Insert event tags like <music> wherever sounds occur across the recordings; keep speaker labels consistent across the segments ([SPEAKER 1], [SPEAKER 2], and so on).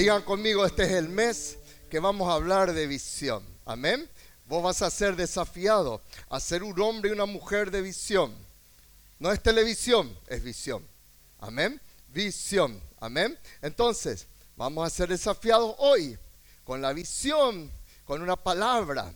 [SPEAKER 1] Digan conmigo, este es el mes que vamos a hablar de visión. Amén. Vos vas a ser desafiado a ser un hombre y una mujer de visión. No es televisión, es visión. Amén. Visión. Amén. Entonces, vamos a ser desafiados hoy con la visión, con una palabra.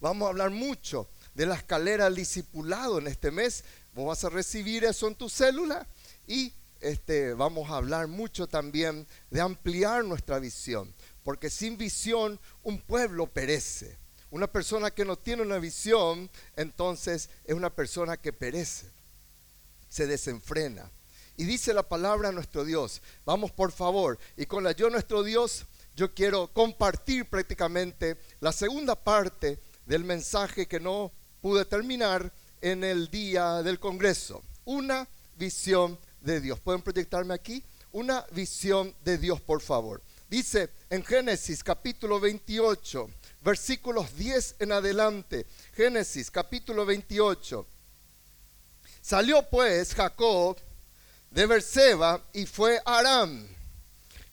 [SPEAKER 1] Vamos a hablar mucho de la escalera del discipulado en este mes. Vos vas a recibir eso en tu célula y este, vamos a hablar mucho también de ampliar nuestra visión, porque sin visión un pueblo perece. Una persona que no tiene una visión, entonces es una persona que perece, se desenfrena. Y dice la palabra nuestro Dios, vamos por favor, y con la yo nuestro Dios, yo quiero compartir prácticamente la segunda parte del mensaje que no pude terminar en el día del Congreso. Una visión de Dios. ¿Pueden proyectarme aquí? Una visión de Dios, por favor. Dice en Génesis capítulo 28, versículos 10 en adelante. Génesis capítulo 28. Salió pues Jacob de Berseba y fue a Aram.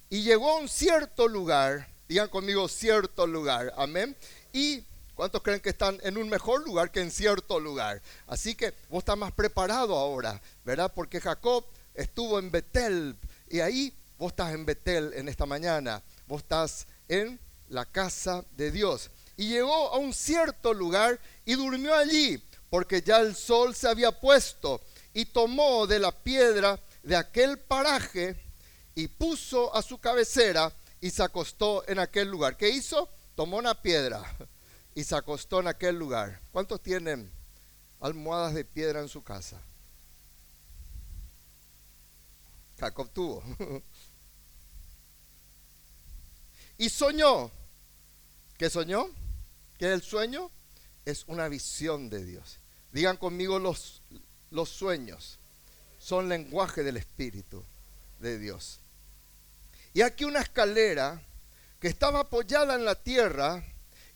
[SPEAKER 1] Y llegó a un cierto lugar, digan conmigo cierto lugar, amén. Y ¿Cuántos creen que están en un mejor lugar que en cierto lugar? Así que vos estás más preparado ahora, ¿verdad? Porque Jacob estuvo en Betel y ahí vos estás en Betel en esta mañana. Vos estás en la casa de Dios. Y llegó a un cierto lugar y durmió allí, porque ya el sol se había puesto, y tomó de la piedra de aquel paraje y puso a su cabecera y se acostó en aquel lugar. ¿Qué hizo? Tomó una piedra y se acostó en aquel lugar. ¿Cuántos tienen almohadas de piedra en su casa? Jacob tuvo. <laughs> y soñó. ¿Qué soñó? ¿Qué es el sueño? Es una visión de Dios. Digan conmigo los, los sueños. Son lenguaje del Espíritu de Dios. Y aquí una escalera que estaba apoyada en la tierra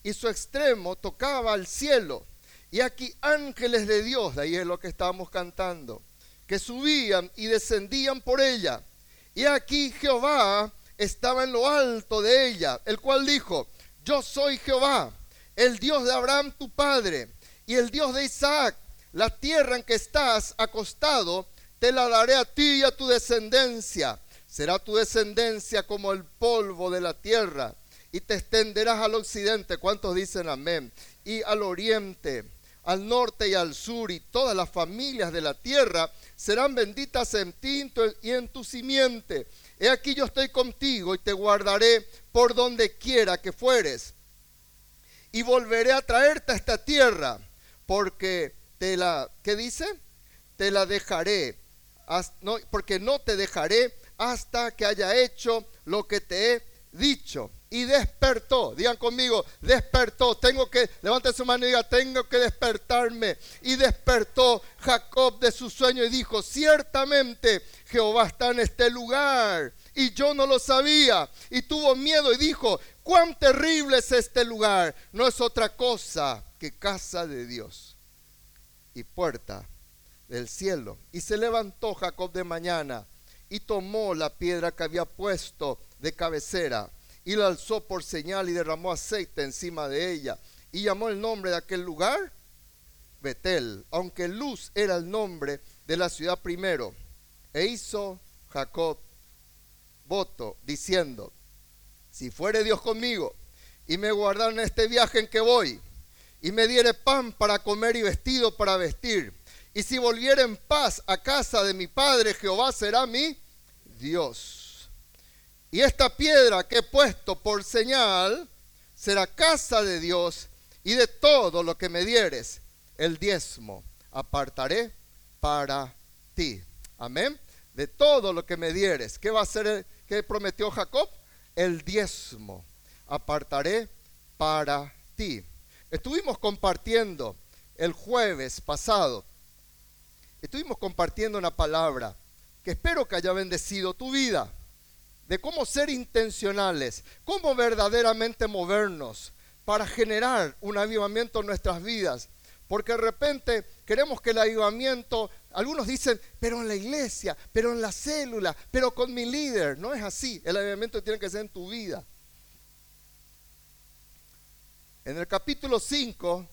[SPEAKER 1] y su extremo tocaba al cielo. Y aquí ángeles de Dios, de ahí es lo que estábamos cantando, que subían y descendían por ella. Y aquí Jehová estaba en lo alto de ella, el cual dijo, yo soy Jehová, el Dios de Abraham tu padre, y el Dios de Isaac, la tierra en que estás acostado, te la daré a ti y a tu descendencia. Será tu descendencia como el polvo de la tierra y te extenderás al occidente. ¿Cuántos dicen amén? Y al oriente, al norte y al sur, y todas las familias de la tierra serán benditas en ti y en tu simiente. He aquí yo estoy contigo y te guardaré por donde quiera que fueres. Y volveré a traerte a esta tierra, porque te la, ¿qué dice? Te la dejaré, porque no te dejaré hasta que haya hecho lo que te he dicho y despertó. Digan conmigo, despertó. Tengo que, levante su mano y diga, tengo que despertarme. Y despertó Jacob de su sueño y dijo, ciertamente Jehová está en este lugar. Y yo no lo sabía. Y tuvo miedo y dijo, cuán terrible es este lugar. No es otra cosa que casa de Dios y puerta del cielo. Y se levantó Jacob de mañana y tomó la piedra que había puesto de cabecera y la alzó por señal y derramó aceite encima de ella. Y llamó el nombre de aquel lugar Betel, aunque Luz era el nombre de la ciudad primero. E hizo Jacob voto diciendo, si fuere Dios conmigo y me guardara en este viaje en que voy, y me diere pan para comer y vestido para vestir, y si volviera en paz a casa de mi padre, Jehová será mi Dios y esta piedra que he puesto por señal será casa de Dios y de todo lo que me dieres, el diezmo apartaré para ti. Amén. De todo lo que me dieres. ¿Qué va a ser? ¿Qué prometió Jacob? El diezmo apartaré para ti. Estuvimos compartiendo el jueves pasado. Estuvimos compartiendo una palabra que espero que haya bendecido tu vida de cómo ser intencionales, cómo verdaderamente movernos para generar un avivamiento en nuestras vidas, Porque de repente queremos que el avivamiento, algunos dicen, pero en la iglesia, pero en la célula, pero con mi líder. No es así. El avivamiento tiene que ser en tu vida. En el capítulo 5,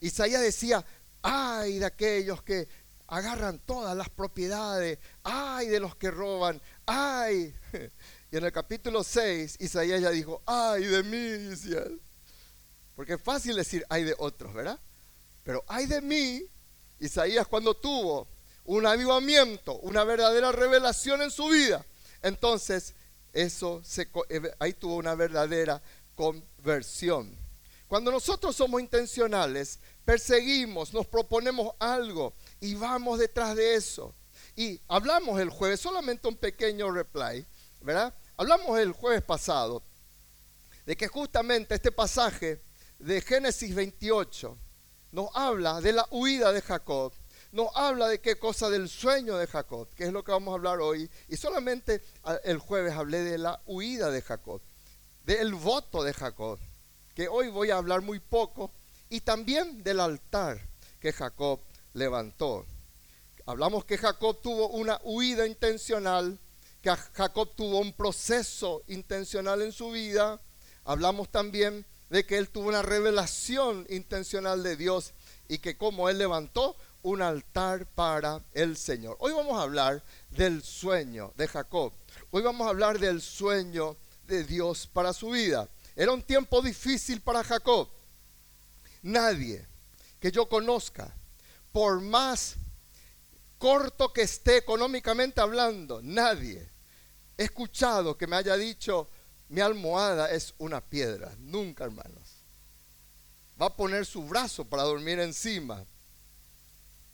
[SPEAKER 1] Isaías decía, ay de aquellos que agarran todas las propiedades, ay de los que roban, ay. <laughs> Y en el capítulo 6, Isaías ya dijo, ay de mí, porque es fácil decir hay de otros, ¿verdad? Pero hay de mí, Isaías cuando tuvo un avivamiento, una verdadera revelación en su vida, entonces eso se, eh, ahí tuvo una verdadera conversión. Cuando nosotros somos intencionales, perseguimos, nos proponemos algo y vamos detrás de eso. Y hablamos el jueves, solamente un pequeño reply, ¿verdad? Hablamos el jueves pasado de que justamente este pasaje de Génesis 28 nos habla de la huida de Jacob, nos habla de qué cosa del sueño de Jacob, que es lo que vamos a hablar hoy. Y solamente el jueves hablé de la huida de Jacob, del voto de Jacob, que hoy voy a hablar muy poco, y también del altar que Jacob levantó. Hablamos que Jacob tuvo una huida intencional, que Jacob tuvo un proceso intencional en su vida. Hablamos también de que él tuvo una revelación intencional de Dios y que como él levantó un altar para el Señor. Hoy vamos a hablar del sueño de Jacob. Hoy vamos a hablar del sueño de Dios para su vida. Era un tiempo difícil para Jacob. Nadie que yo conozca, por más corto que esté económicamente hablando, nadie he escuchado que me haya dicho, mi almohada es una piedra. Nunca, hermanos. Va a poner su brazo para dormir encima.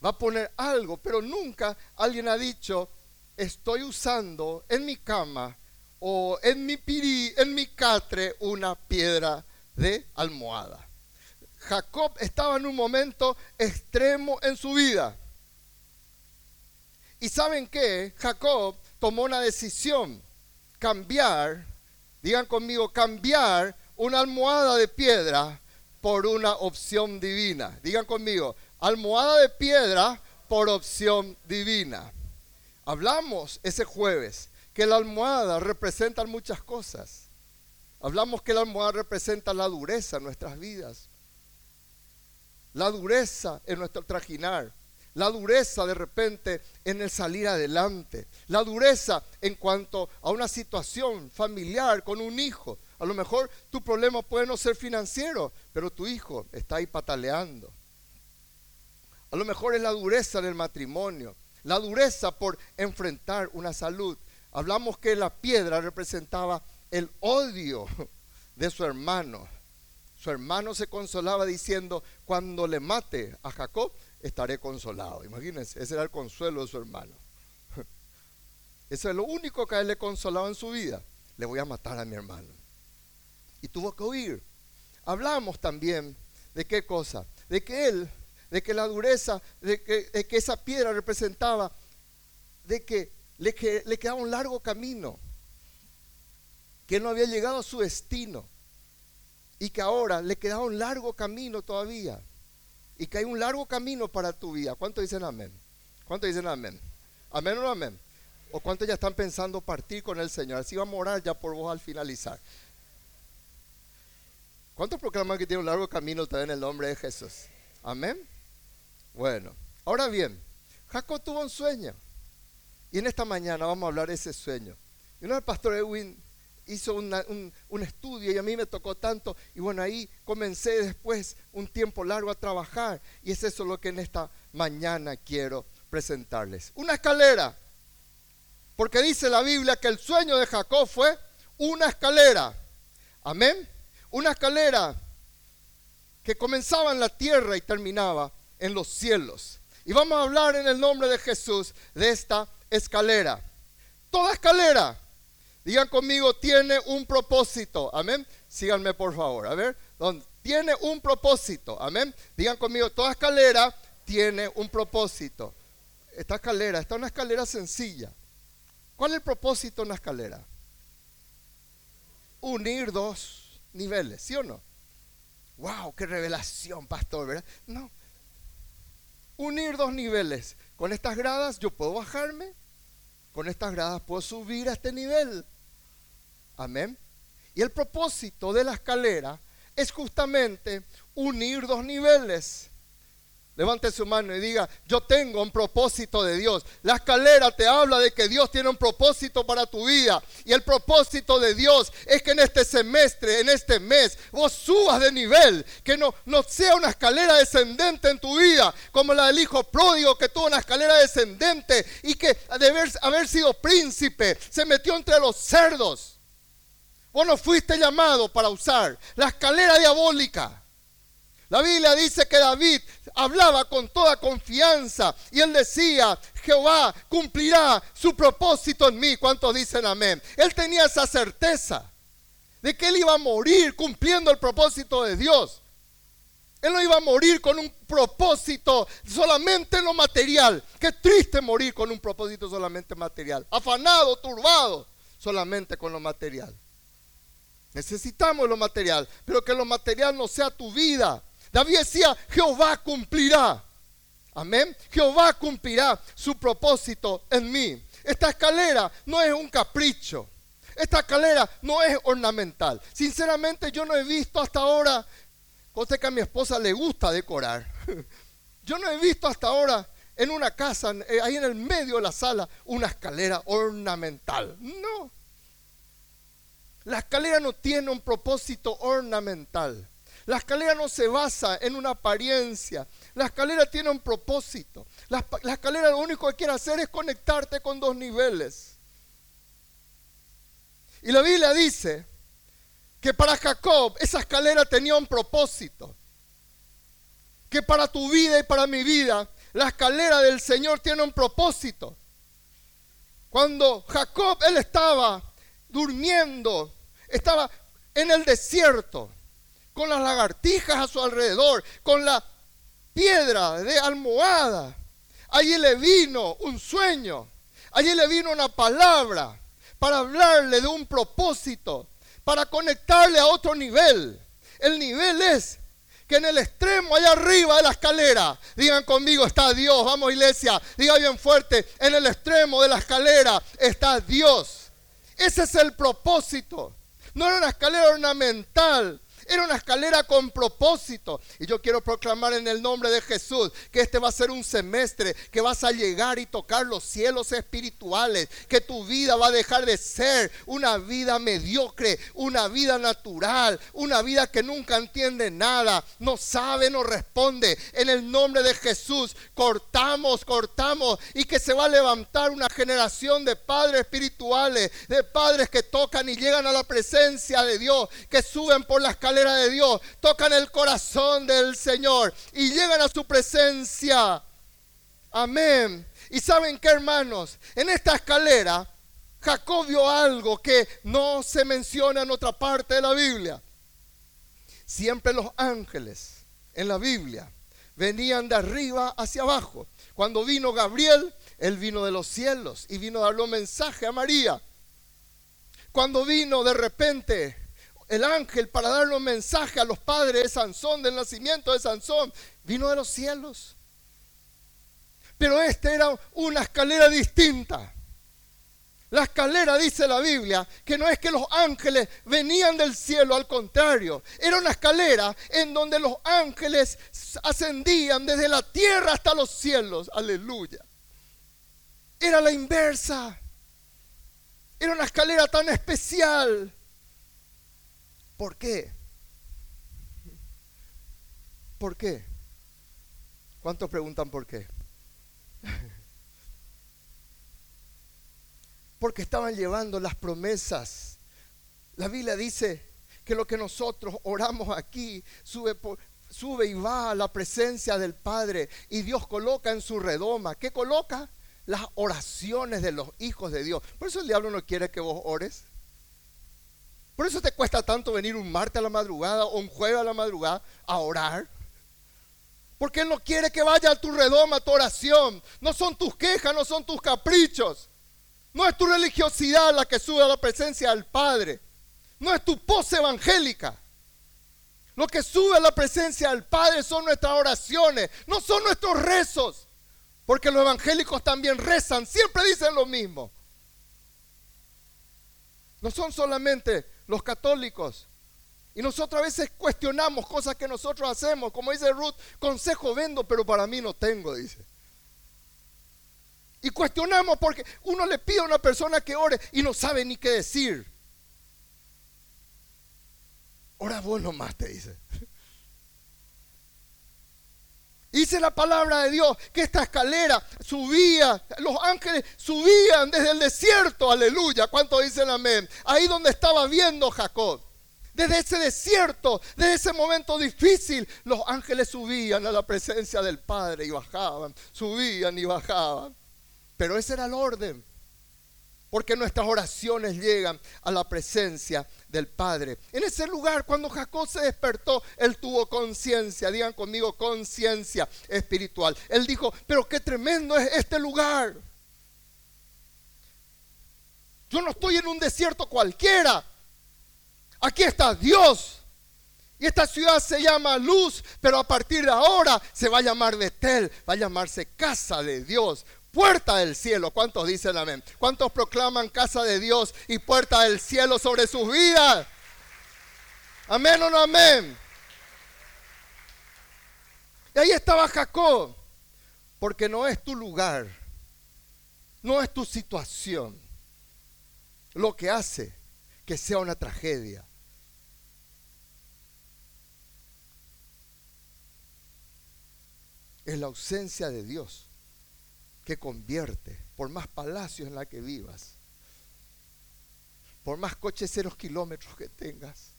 [SPEAKER 1] Va a poner algo, pero nunca alguien ha dicho, estoy usando en mi cama o en mi pirí, en mi catre, una piedra de almohada. Jacob estaba en un momento extremo en su vida. ¿Y saben qué? Jacob tomó una decisión, cambiar Digan conmigo, cambiar una almohada de piedra por una opción divina. Digan conmigo, almohada de piedra por opción divina. Hablamos ese jueves que la almohada representa muchas cosas. Hablamos que la almohada representa la dureza en nuestras vidas. La dureza en nuestro trajinar la dureza de repente en el salir adelante, la dureza en cuanto a una situación familiar con un hijo. A lo mejor tu problema puede no ser financiero, pero tu hijo está ahí pataleando. A lo mejor es la dureza en el matrimonio, la dureza por enfrentar una salud. Hablamos que la piedra representaba el odio de su hermano. Su hermano se consolaba diciendo, cuando le mate a Jacob, estaré consolado. Imagínense, ese era el consuelo de su hermano. <laughs> Eso es lo único que a él le consolaba en su vida. Le voy a matar a mi hermano. Y tuvo que huir. Hablamos también de qué cosa. De que él, de que la dureza, de que, esa piedra representaba, de que le, que le quedaba un largo camino. Que no había llegado a su destino. Y que ahora le quedaba un largo camino todavía y que hay un largo camino para tu vida. ¿Cuántos dicen amén? ¿Cuántos dicen amén? ¿Amén o no amén? ¿O cuántos ya están pensando partir con el Señor? Así vamos a orar ya por vos al finalizar. ¿Cuántos proclaman que tiene un largo camino también en el nombre de Jesús? Amén. Bueno, ahora bien, Jacob tuvo un sueño. Y en esta mañana vamos a hablar de ese sueño. Y uno del pastor Edwin hizo un, estudio y a mí me tocó tanto. Y bueno, ahí comencé después un tiempo largo a trabajar. Y es eso lo que en esta mañana quiero presentarles. Una escalera. Porque dice la Biblia que el sueño de Jacob fue una escalera. Amén. Una escalera que comenzaba en la tierra y terminaba en los cielos. Y vamos a hablar en el nombre de Jesús de esta escalera. Toda escalera Digan conmigo, tiene un propósito. Amén. Síganme por favor. A ver, tiene un propósito. Amén. Digan conmigo, toda escalera tiene un propósito. Esta escalera, esta es una escalera sencilla. ¿Cuál es el propósito de una escalera? Unir dos niveles, ¿sí o no? wow, qué revelación, pastor. No. Unir dos niveles. Con estas gradas yo puedo bajarme, con estas gradas puedo subir a este nivel. Amén. Y el propósito de la escalera es justamente unir dos niveles. Levante su mano y diga, yo tengo un propósito de Dios. La escalera te habla de que Dios tiene un propósito para tu vida. Y el propósito de Dios es que en este semestre, en este mes, vos subas de nivel. Que no, no sea una escalera descendente en tu vida, como la del hijo pródigo que tuvo una escalera descendente y que de haber, haber sido príncipe se metió entre los cerdos. Vos no fuiste llamado para usar la escalera diabólica. La Biblia dice que David hablaba con toda confianza y él decía, Jehová cumplirá su propósito en mí. ¿Cuántos dicen amén? Él tenía esa certeza de que él iba a morir cumpliendo el propósito de Dios. Él no iba a morir con un propósito solamente en lo material. Qué triste morir con un propósito solamente material. Afanado, turbado, solamente con lo material. Necesitamos lo material, pero que lo material no sea tu vida. David decía, Jehová cumplirá. Amén. Jehová cumplirá su propósito en mí. Esta escalera no es un capricho. Esta escalera no es ornamental. Sinceramente yo no he visto hasta ahora, cosa que a mi esposa le gusta decorar. <laughs> Yo no he visto hasta ahora en una casa, eh, ahí en el medio de la sala, una escalera ornamental. No. La escalera no tiene un propósito ornamental. La escalera no se basa en una apariencia. La escalera tiene un propósito. La, escalera lo único que quiere hacer es conectarte con dos niveles. Y la Biblia dice que para Jacob esa escalera tenía un propósito. Que para tu vida y para mi vida la escalera del Señor tiene un propósito. Cuando Jacob, él estaba durmiendo, estaba en el desierto con las lagartijas a su alrededor, con la piedra de almohada. Allí le vino un sueño, allí le vino una palabra para hablarle de un propósito, para conectarle a otro nivel. El nivel es que en el extremo, allá arriba de la escalera, digan conmigo, está Dios. Vamos iglesia, diga bien fuerte, en el extremo de la escalera está Dios. Ese es el propósito. No era una escalera ornamental, era una escalera con propósito. Y yo quiero proclamar en el nombre de Jesús que este va a ser un semestre que vas a llegar y tocar los cielos espirituales. Que tu vida va a dejar de ser una vida mediocre, una vida natural, una vida que nunca entiende nada, no sabe, no responde. En el nombre de Jesús cortamos, cortamos y que se va a levantar una generación de padres espirituales, de padres que tocan y llegan a la presencia de Dios, que suben por la escalera de Dios, tocan el corazón del Señor y llegan a su presencia. Amén. Y saben que hermanos, en esta escalera Jacob vio algo que no se menciona en otra parte de la Biblia. Siempre los ángeles en la Biblia venían de arriba hacia abajo. Cuando vino Gabriel, él vino de los cielos y vino a darle un mensaje a María. Cuando vino de repente el ángel para darle un mensaje a los padres de Sansón, del nacimiento de Sansón, vino de los cielos. Pero esta era una escalera distinta. La escalera, dice la Biblia, que no es que los ángeles venían del cielo, al contrario, era una escalera en donde los ángeles ascendían desde la tierra hasta los cielos. Aleluya. Era la inversa. Era una escalera tan especial ¿Por qué? ¿Por qué? ¿Cuántos preguntan por qué? <laughs> Porque estaban llevando las promesas. La Biblia dice que lo que nosotros oramos aquí sube, y va a la presencia del Padre y Dios coloca en su redoma. ¿Qué coloca? Las oraciones de los hijos de Dios. Por eso el diablo no quiere que vos ores. Por eso te cuesta tanto venir un martes a la madrugada o un jueves a la madrugada a orar. Porque Él no quiere que vaya a tu redoma tu oración. No son tus quejas, no son tus caprichos. No es tu religiosidad la que sube a la presencia del Padre. No es tu pose evangélica. Lo que sube a la presencia del Padre son nuestras oraciones, no son nuestros rezos. Porque los evangélicos también rezan, siempre dicen lo mismo. No son solamente los católicos. Y nosotros a veces cuestionamos cosas que nosotros hacemos. Como dice Ruth, consejo vendo, pero para mí no tengo, dice. Y cuestionamos porque uno le pide a una persona que ore y no sabe ni qué decir. Ora vos nomás, te dice. Dice la palabra de Dios que esta escalera subía, los ángeles subían desde el desierto, aleluya. ¿Cuánto dicen amén? Ahí donde estaba viendo Jacob. Desde ese desierto, desde ese momento difícil, los ángeles subían a la presencia del Padre y bajaban, subían y bajaban. Pero ese era el orden. Porque nuestras oraciones llegan a la presencia del Padre. En ese lugar, cuando Jacob se despertó, él tuvo conciencia, digan conmigo, conciencia espiritual. Él dijo, pero qué tremendo es este lugar. Yo no estoy en un desierto cualquiera. Aquí está Dios. Y esta ciudad se llama Luz, pero a partir de ahora se va a llamar Betel, va a llamarse casa de Dios, puerta del cielo. ¿Cuántos dicen amén? ¿Cuántos proclaman casa de Dios y puerta del cielo sobre sus vidas? Amén o no amén. Y ahí estaba Jacob, porque no es tu lugar, no es tu situación lo que hace que sea una tragedia. Es la ausencia de Dios que convierte, por más palacios en la que vivas, por más coches ceros kilómetros que tengas.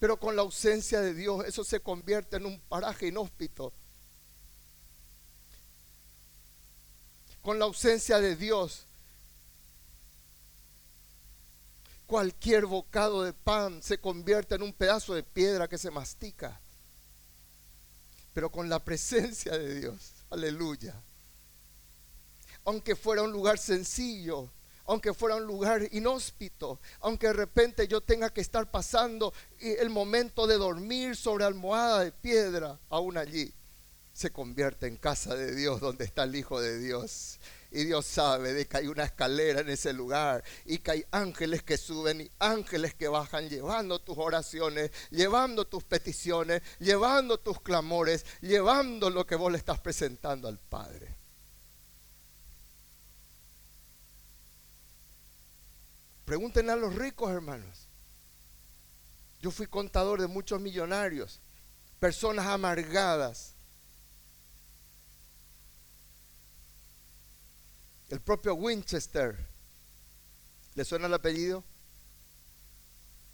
[SPEAKER 1] Pero con la ausencia de Dios eso se convierte en un paraje inhóspito. Con la ausencia de Dios, cualquier bocado de pan se convierte en un pedazo de piedra que se mastica. Pero con la presencia de Dios, Aleluya. Aunque fuera un lugar sencillo, aunque fuera un lugar inhóspito, aunque de repente yo tenga que estar pasando el momento de dormir sobre almohada de piedra, aún allí se convierte en casa de Dios donde está el Hijo de Dios. Y Dios sabe de que hay una escalera en ese lugar y que hay ángeles que suben y ángeles que bajan llevando tus oraciones, llevando tus peticiones, llevando tus clamores, llevando lo que vos le estás presentando al Padre. Pregúntenle a los ricos, hermanos. Yo fui contador de muchos millonarios, personas amargadas El propio Winchester, ¿le suena el apellido?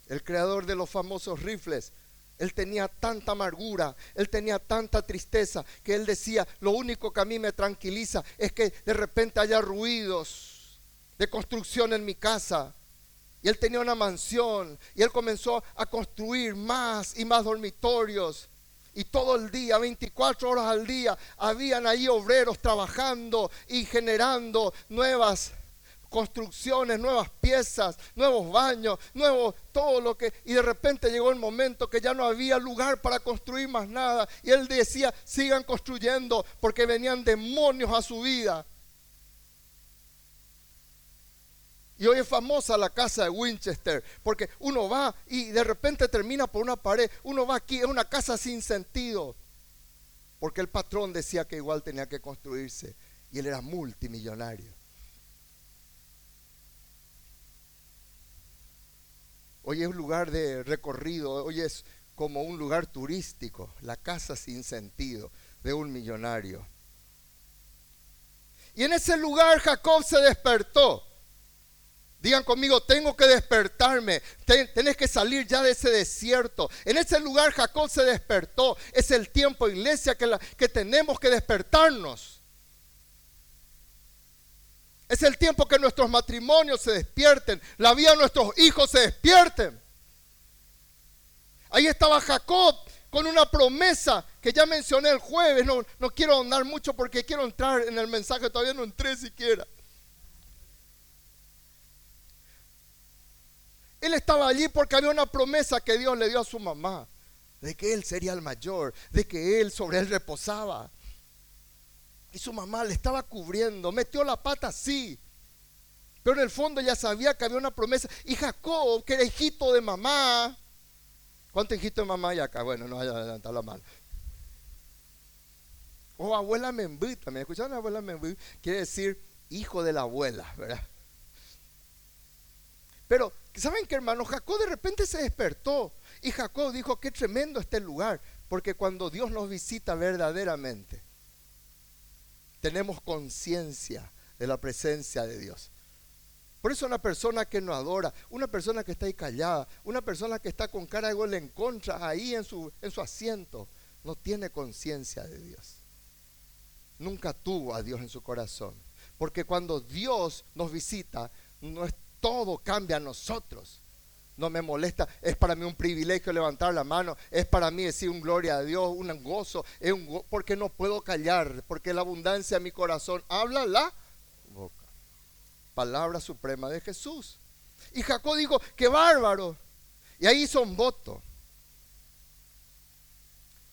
[SPEAKER 1] El creador de los famosos rifles. Él tenía tanta amargura, él tenía tanta tristeza, que él decía, lo único que a mí me tranquiliza es que de repente haya ruidos de construcción en mi casa. Y él tenía una mansión y él comenzó a construir más y más dormitorios. Y todo el día, 24 horas al día, habían ahí obreros trabajando y generando nuevas construcciones, nuevas piezas, nuevos baños, nuevos, todo lo que... Y de repente llegó el momento que ya no había lugar para construir más nada. Y él decía, sigan construyendo porque venían demonios a su vida. Y hoy es famosa la casa de Winchester, porque uno va y de repente termina por una pared, uno va aquí, es una casa sin sentido, porque el patrón decía que igual tenía que construirse y él era multimillonario. Hoy es un lugar de recorrido, hoy es como un lugar turístico, la casa sin sentido de un millonario. Y en ese lugar Jacob se despertó. Digan conmigo, tengo que despertarme. tenés que salir ya de ese desierto. En ese lugar Jacob se despertó. Es el tiempo, iglesia, que, que tenemos que despertarnos. Es el tiempo que nuestros matrimonios se despierten. La vida de nuestros hijos se despierten. Ahí estaba Jacob con una promesa que ya mencioné el jueves. No, no quiero ahondar mucho porque quiero entrar en el mensaje. Todavía no entré siquiera. Él estaba allí porque había una promesa que Dios le dio a su mamá, de que él sería el mayor, de que él sobre él reposaba. Y su mamá le estaba cubriendo, metió la pata sí, pero en el fondo ya sabía que había una promesa. Y Jacob, que era hijito de mamá, ¿cuántos hijitos de mamá hay acá? Bueno, no vaya a levantar la mano. O oh, abuela Membú también. ¿Escucharon abuela Membú? Quiere decir hijo de la abuela, ¿verdad? Pero, ¿saben qué, hermano? Jacob de repente se despertó. Y Jacob dijo, qué tremendo este lugar. Porque cuando Dios nos visita verdaderamente, tenemos conciencia de la presencia de Dios. Por eso una persona que no adora, una persona que está ahí callada, una persona que está con cara de gol en contra ahí en su, en su asiento, no tiene conciencia de Dios. Nunca tuvo a Dios en su corazón. Porque cuando Dios nos visita, es, todo cambia a nosotros. No me molesta, es para mí un privilegio levantar la mano, es para mí decir un gloria a Dios, un gozo, es porque no puedo callar, porque la abundancia de mi corazón habla la boca palabra suprema de Jesús. Y Jacob dijo, qué bárbaro. Y ahí hizo un voto.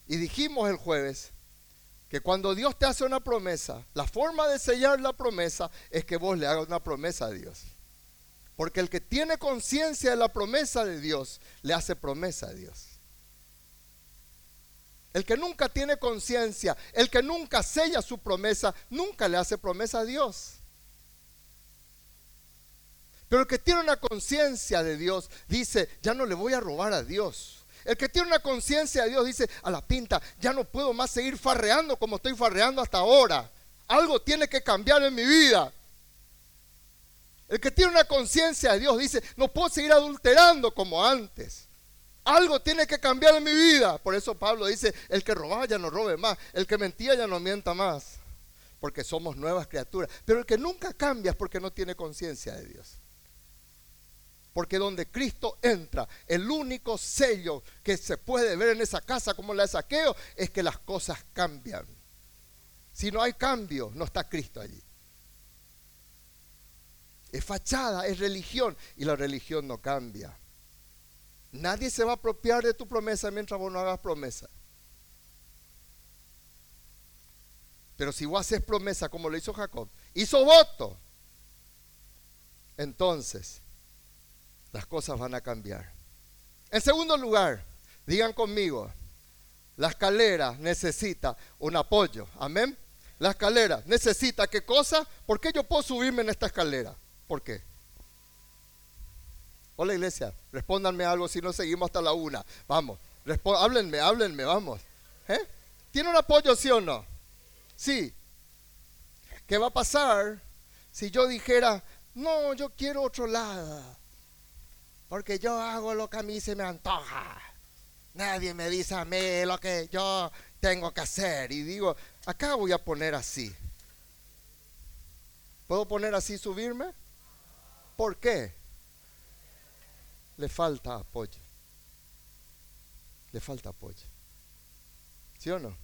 [SPEAKER 1] Y dijimos el jueves que cuando Dios te hace una promesa, la forma de sellar la promesa es que vos le hagas una promesa a Dios. Porque el que tiene conciencia de la promesa de Dios, le hace promesa a Dios. El que nunca tiene conciencia, el que nunca sella su promesa, nunca le hace promesa a Dios. Pero el que tiene una conciencia de Dios dice, ya no le voy a robar a Dios. El que tiene una conciencia de Dios dice, a la pinta, ya no puedo más seguir farreando como estoy farreando hasta ahora. Algo tiene que cambiar en mi vida. El que tiene una conciencia de Dios dice, no puedo seguir adulterando como antes. Algo tiene que cambiar en mi vida. Por eso Pablo dice, el que robaba ya no robe más, el que mentía ya no mienta más, porque somos nuevas criaturas. Pero el que nunca cambia es porque no tiene conciencia de Dios. Porque donde Cristo entra, el único sello que se puede ver en esa casa como la de saqueo es que las cosas cambian. Si no hay cambio, no está Cristo allí. Es fachada, es religión y la religión no cambia. Nadie se va a apropiar de tu promesa mientras vos no hagas promesa. Pero si vos haces promesa como lo hizo Jacob, hizo voto, entonces las cosas van a cambiar. En segundo lugar, digan conmigo, la escalera necesita un apoyo. Amén. La escalera necesita qué cosa? ¿Por qué yo puedo subirme en esta escalera? ¿Por qué? Hola iglesia, respóndanme algo si no seguimos hasta la una. Vamos, háblenme, háblenme, vamos. ¿Eh? ¿Tiene un apoyo, sí o no? Sí. ¿Qué va a pasar si yo dijera, no, yo quiero otro lado? Porque yo hago lo que a mí se me antoja. Nadie me dice a mí lo que yo tengo que hacer. Y digo, acá voy a poner así. ¿Puedo poner así subirme? ¿Por qué? Le falta apoyo. Le falta apoyo. ¿Sí o no?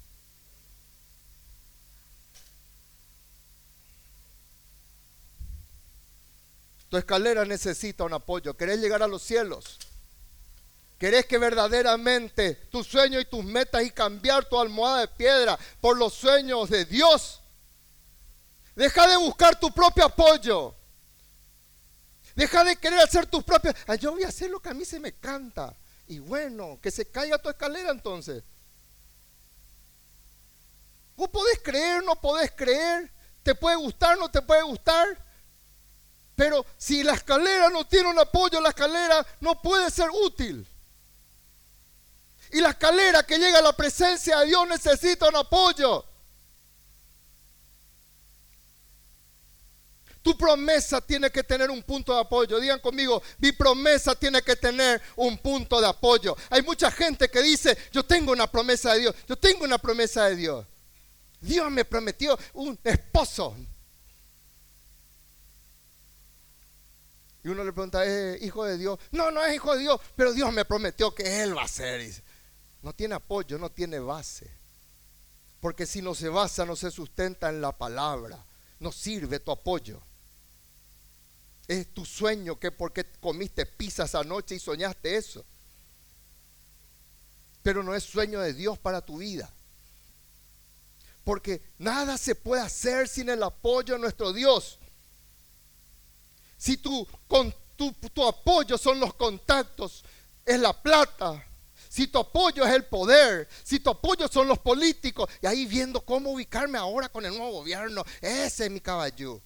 [SPEAKER 1] Tu escalera necesita un apoyo. ¿Querés llegar a los cielos? ¿Querés que verdaderamente tus sueños y tus metas y cambiar tu almohada de piedra por los sueños de Dios? Deja de buscar tu propio apoyo. Deja de querer hacer tus propios. yo voy a hacer lo que a mí se me canta. Y bueno, que se caiga tu escalera entonces. Vos podés creer, no podés creer. Te puede gustar, no te puede gustar. Pero si la escalera no tiene un apoyo, la escalera no puede ser útil. Y la escalera que llega a la presencia de Dios necesita un apoyo. Tu promesa tiene que tener un punto de apoyo. Digan conmigo, mi promesa tiene que tener un punto de apoyo. Hay mucha gente que dice, yo tengo una promesa de Dios, yo tengo una promesa de Dios. Dios me prometió un esposo. Y uno le pregunta, ¿es hijo de Dios? No, no es hijo de Dios, pero Dios me prometió que Él va a ser. No tiene apoyo, no tiene base. Porque si no se basa, no se sustenta en la palabra. No sirve tu apoyo. Es tu sueño que porque comiste pizzas anoche y soñaste eso. Pero no es sueño de Dios para tu vida. Porque nada se puede hacer sin el apoyo de nuestro Dios. Si tú, con tu, tu apoyo son los contactos, es la plata, si tu apoyo es el poder, si tu apoyo son los políticos, y ahí viendo cómo ubicarme ahora con el nuevo gobierno, ese es mi caballo.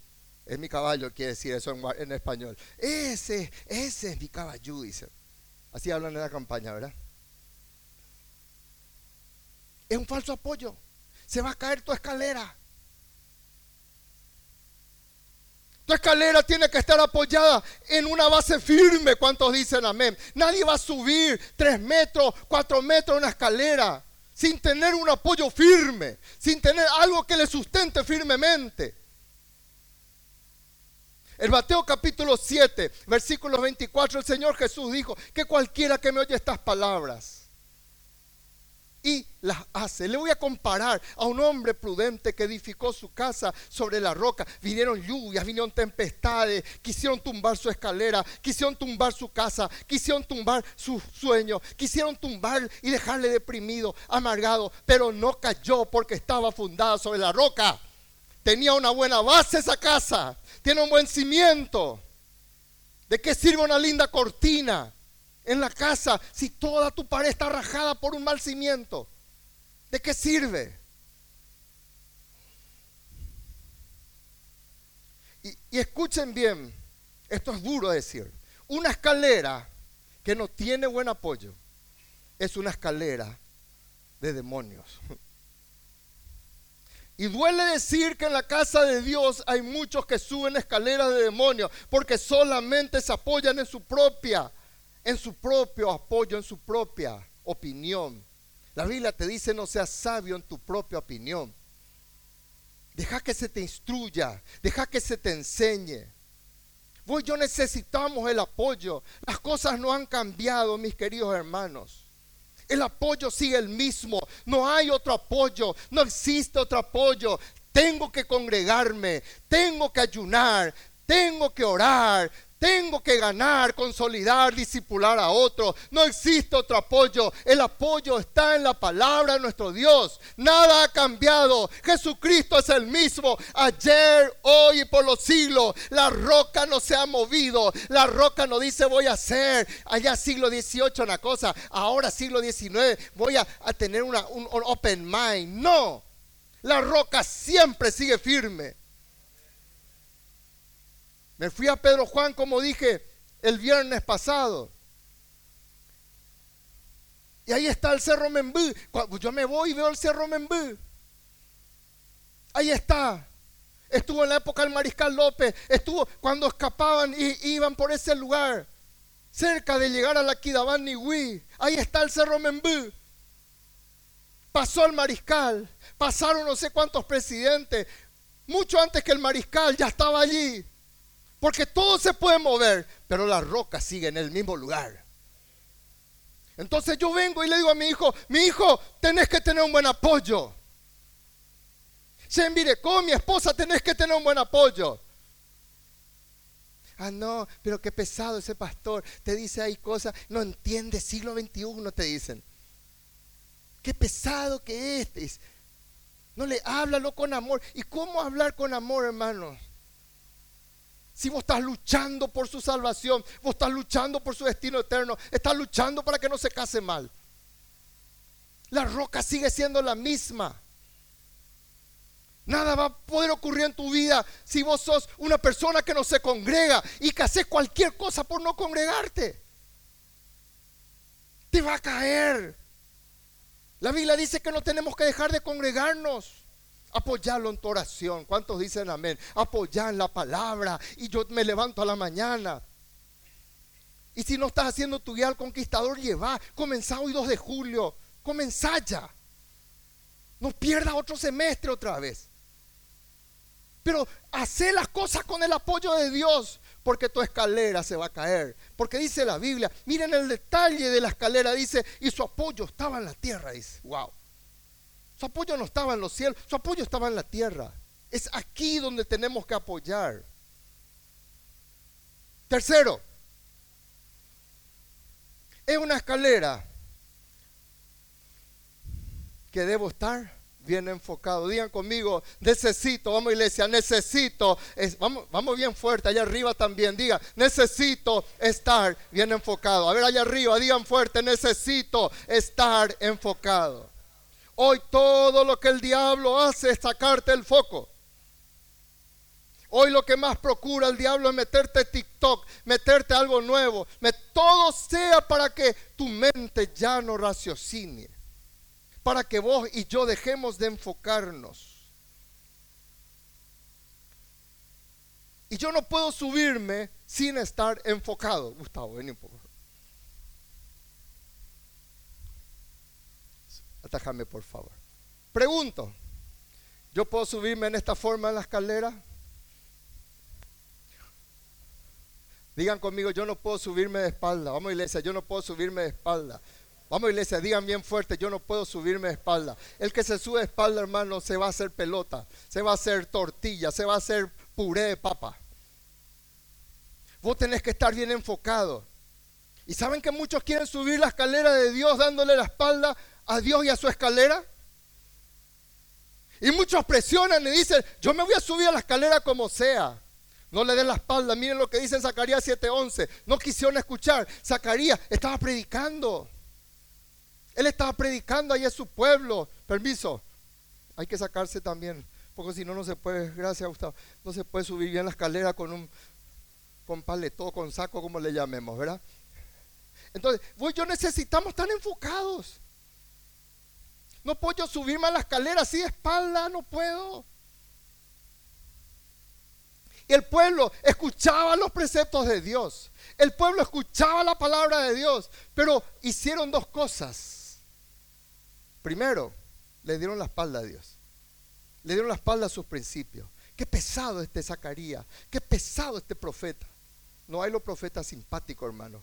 [SPEAKER 1] Es mi caballo, quiere decir eso en, español. Ese, ese es mi caballo, dice. Así hablan en la campaña, ¿verdad? Es un falso apoyo. Se va a caer tu escalera. Tu escalera tiene que estar apoyada en una base firme. ¿Cuántos dicen amén? Nadie va a subir tres metros, cuatro metros una escalera sin tener un apoyo firme, sin tener algo que le sustente firmemente. El Mateo capítulo 7, versículo 24, el Señor Jesús dijo que cualquiera que me oye estas palabras y las hace. Le voy a comparar a un hombre prudente que edificó su casa sobre la roca. Vinieron lluvias, vinieron tempestades, quisieron tumbar su escalera, quisieron tumbar su casa, quisieron tumbar su sueño, quisieron tumbar y dejarle deprimido, amargado, pero no cayó porque estaba fundada sobre la roca. Tenía una buena base esa casa, tiene un buen cimiento. ¿De qué sirve una linda cortina? en la casa si toda tu pared está rajada por un mal cimiento? ¿De qué sirve? Y, y, escuchen bien, esto es duro decir, una escalera que no tiene buen apoyo es una escalera de demonios. Y duele decir que en la casa de Dios hay muchos que suben escaleras de demonios porque solamente se apoyan en su propia en su propio apoyo, en su propia opinión. La Biblia te dice no seas sabio en tu propia opinión. Deja que se te instruya, deja que se te enseñe. Vos y yo necesitamos el apoyo. Las cosas no han cambiado, mis queridos hermanos. El apoyo sigue el mismo. No hay otro apoyo. No existe otro apoyo. Tengo que congregarme. Tengo que ayunar. Tengo que orar. Tengo que ganar, consolidar, disipular a otro. No existe otro apoyo. El apoyo está en la palabra de nuestro Dios. Nada ha cambiado. Jesucristo es el mismo ayer, hoy y por los siglos. La roca no se ha movido. La roca no dice voy a hacer allá siglo XVIII una cosa. Ahora siglo XIX voy a, tener un open mind. No. La roca siempre sigue firme. Me fui a Pedro Juan, como dije el viernes pasado. Y ahí está el Cerro Membú. Yo me voy y veo el Cerro Membú. Ahí está. Estuvo en la época del Mariscal López. Estuvo cuando escapaban y iban por ese lugar. Cerca de llegar a la Quidabán Nihui. Ahí está el Cerro Membú. Pasó el Mariscal. Pasaron no sé cuántos presidentes. Mucho antes que el Mariscal ya estaba allí. Porque todo se puede mover, pero la roca sigue en el mismo lugar. Entonces yo vengo y le digo a mi hijo, mi hijo, tenés que tener un buen apoyo. Se mire, con mi esposa tenés que tener un buen apoyo. Ah, no, pero qué pesado ese pastor. Te dice ahí cosas, no entiende, siglo XXI te dicen. Qué pesado que es. No le háblalo con amor. ¿Y cómo hablar con amor, hermanos? Si vos estás luchando por su salvación, vos estás luchando por su destino eterno, estás luchando para que no se case mal. La roca sigue siendo la misma. Nada va a poder ocurrir en tu vida si vos sos una persona que no se congrega y que haces cualquier cosa por no congregarte. Te va a caer. La Biblia dice que no tenemos que dejar de congregarnos. Apoyarlo en tu oración. ¿Cuántos dicen amén? Apoyar en la palabra. Y yo me levanto a la mañana. Y si no estás haciendo tu guía al conquistador, lleva. Comenzá hoy 2 de julio. Comenzá ya. No pierdas otro semestre otra vez. Pero hace las cosas con el apoyo de Dios. Porque tu escalera se va a caer. Porque dice la Biblia. Miren el detalle de la escalera. Dice, y su apoyo estaba en la tierra. Dice, wow. Su apoyo no estaba en los cielos, su apoyo estaba en la tierra. Es aquí donde tenemos que apoyar. Tercero, es una escalera que debo estar bien enfocado. Digan conmigo, necesito, vamos iglesia, necesito, vamos, vamos bien fuerte, allá arriba también, digan, necesito estar bien enfocado. A ver, allá arriba, digan fuerte, necesito estar enfocado. Hoy todo lo que el diablo hace es sacarte el foco. Hoy lo que más procura el diablo es meterte TikTok, meterte algo nuevo, todo sea para que tu mente ya no raciocine para que vos y yo dejemos de enfocarnos. Y yo no puedo subirme sin estar enfocado. Gustavo, ven un poco. Atájame, por favor. Pregunto, ¿yo puedo subirme en esta forma en la escalera? Digan conmigo, yo no puedo subirme de espalda. Vamos, iglesia, yo no puedo subirme de espalda. Vamos iglesia, digan bien fuerte, yo no puedo subirme de espalda. El que se sube de espalda, hermano, se va a hacer pelota, se va a hacer tortilla, se va a hacer puré de papa. Vos tenés que estar bien enfocado. ¿Y saben que muchos quieren subir la escalera de Dios dándole la espalda a Dios y a su escalera? Y muchos presionan y dicen, yo me voy a subir a la escalera como sea. No le den la espalda. Miren lo que dice en Zacarías 7:11. No quisieron escuchar. Zacarías estaba predicando. Él estaba predicando ahí a su pueblo. Permiso. Hay que sacarse también. Porque si no, no se puede, gracias Gustavo, no se puede subir bien la escalera con un con paletó, con saco, como le llamemos, ¿verdad? Entonces, vos yo necesitamos estar enfocados. No puedo subirme a la escalera así de espalda, no puedo. Y el pueblo escuchaba los preceptos de Dios. El pueblo escuchaba la palabra de Dios. Pero hicieron dos cosas. Primero, le dieron la espalda a Dios. Le dieron la espalda a sus principios. Qué pesado este Zacarías. Qué pesado este profeta. No hay los profetas simpáticos, hermano.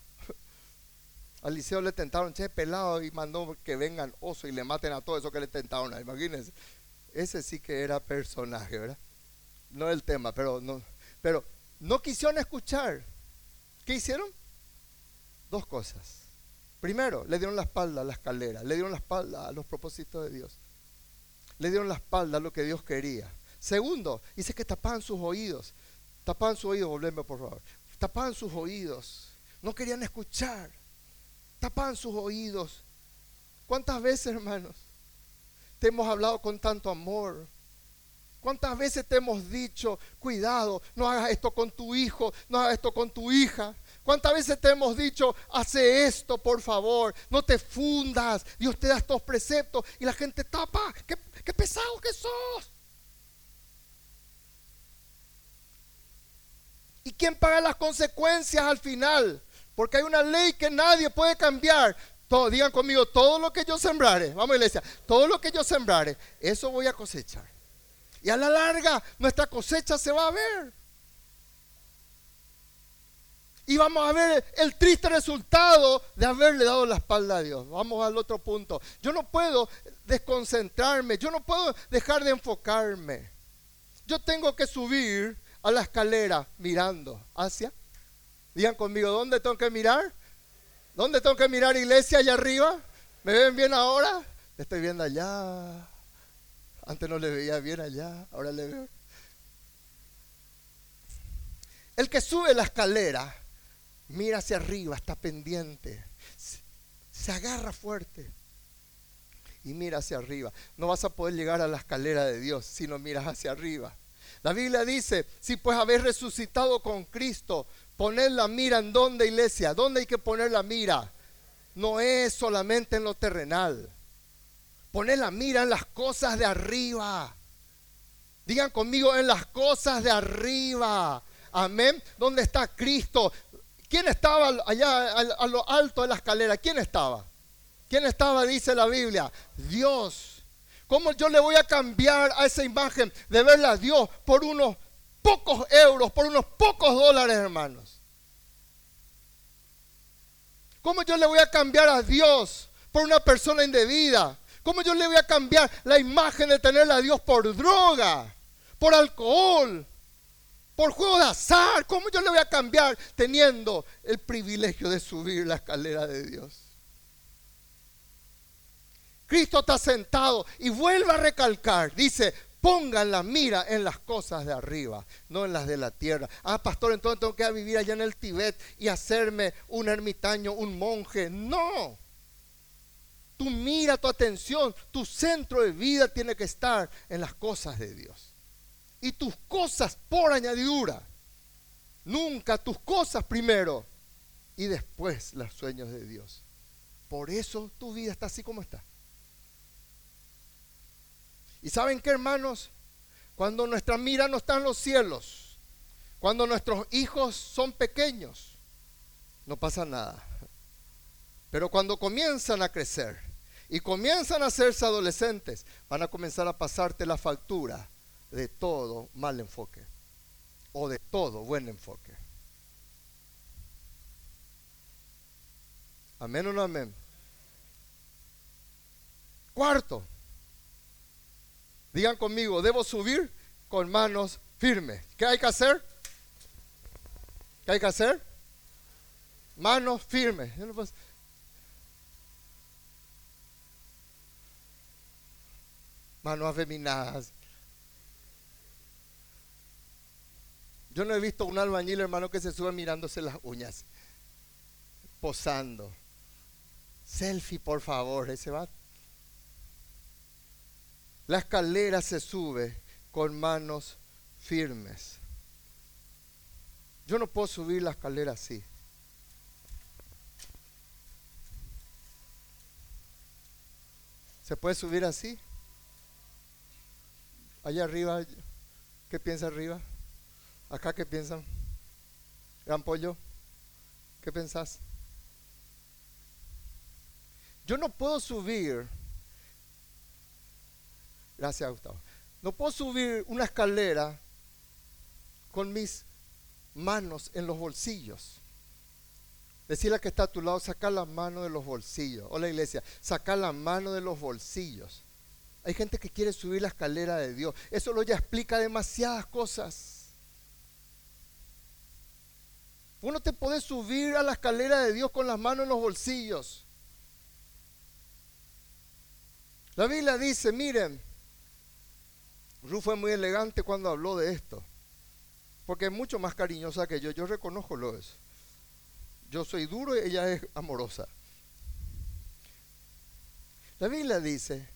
[SPEAKER 1] Al liceo le tentaron, che, pelado, y mandó que vengan oso y le maten a todo eso que le tentaron. Imagínense. Ese sí que era personaje, ¿verdad? No el tema, pero no, pero no quisieron escuchar. ¿Qué hicieron? Dos cosas. Primero, le dieron la espalda a la escalera, le dieron la espalda a los propósitos de Dios. Le dieron la espalda a lo que Dios quería. Segundo, dice que tapaban sus oídos. Tapaban sus oídos, volveme por favor. Tapaban sus oídos. No querían escuchar. Tapaban sus oídos. ¿Cuántas veces, hermanos, te hemos hablado con tanto amor? ¿Cuántas veces te hemos dicho, cuidado, no hagas esto con tu hijo, no hagas esto con tu hija? ¿Cuántas veces te hemos dicho, hace esto, por favor, no te fundas, Dios te da estos preceptos y la gente tapa, qué, qué pesado que sos? ¿Y quién paga las consecuencias al final? Porque hay una ley que nadie puede cambiar. Todo, digan conmigo, todo lo que yo sembrare, vamos iglesia, todo lo que yo sembrare, eso voy a cosechar. Y a la larga nuestra cosecha se va a ver. Y vamos a ver el triste resultado de haberle dado la espalda a Dios. Vamos al otro punto. Yo no puedo desconcentrarme, yo no puedo dejar de enfocarme. Yo tengo que subir a la escalera mirando hacia. Digan conmigo, ¿dónde tengo que mirar? ¿Dónde tengo que mirar, iglesia, allá arriba? ¿Me ven bien ahora? Estoy viendo allá. Antes no le veía bien allá, ahora le veo. El que sube la escalera mira hacia arriba, está pendiente, se, agarra fuerte y mira hacia arriba. No vas a poder llegar a la escalera de Dios si no miras hacia arriba. La Biblia dice, si pues habéis resucitado con Cristo, poned la mira en donde iglesia, ¿dónde hay que poner la mira? No es solamente en lo terrenal. Poned la mira en las cosas de arriba. Digan conmigo en las cosas de arriba. Amén. ¿Dónde está Cristo? ¿Quién estaba allá a, lo alto de la escalera? ¿Quién estaba? ¿Quién estaba? Dice la Biblia. Dios. ¿Cómo yo le voy a cambiar a esa imagen de verla a Dios por unos pocos euros, por unos pocos dólares, hermanos? ¿Cómo yo le voy a cambiar a Dios por una persona indebida? ¿Cómo yo le voy a cambiar la imagen de tenerla a Dios por droga, por alcohol, por juego de azar. ¿Cómo yo le voy a cambiar teniendo el privilegio de subir la escalera de Dios? Cristo está sentado y vuelve a recalcar, dice, pongan la mira en las cosas de arriba, no en las de la tierra. Ah, pastor, entonces tengo que vivir allá en el Tibet y hacerme un ermitaño, un monje. No. Tu mira, tu atención, tu centro de vida tiene que estar en las cosas de Dios y tus cosas por añadidura. Nunca tus cosas primero y después los sueños de Dios. Por eso tu vida está así como está. ¿Y saben qué, hermanos? Cuando nuestra mira no está en los cielos, cuando nuestros hijos son pequeños, no pasa nada. Pero cuando comienzan a crecer y comienzan a hacerse adolescentes, van a comenzar a pasarte la factura de todo mal enfoque o de todo buen enfoque. Amén o no amén. Cuarto, digan conmigo, debo subir con manos firmes. ¿Qué hay que hacer? ¿Qué hay que hacer? Manos firmes. Manos afeminadas. Yo no he visto un albañil, hermano, que se sube mirándose las uñas, posando. Selfie, por favor, ese va. La escalera se sube con manos firmes. Yo no puedo subir la escalera así. ¿Se puede subir así? Allá arriba, ¿qué piensa arriba? ¿Acá qué piensan? ¿Gran pollo? ¿Qué pensás? Yo no puedo subir. Gracias, Gustavo. No puedo subir una escalera con mis manos en los bolsillos. Decirle a que está a tu lado, saca la mano de los bolsillos. Hola iglesia, saca la mano de los bolsillos. Hay gente que quiere subir la escalera de Dios. Eso lo ya explica demasiadas cosas. Uno te puede subir a la escalera de Dios con las manos en los bolsillos. La Biblia dice, miren, Ruth fue muy elegante cuando habló de esto, porque es mucho más cariñosa que yo, yo reconozco lo eso. Yo soy duro y ella es amorosa. La Biblia dice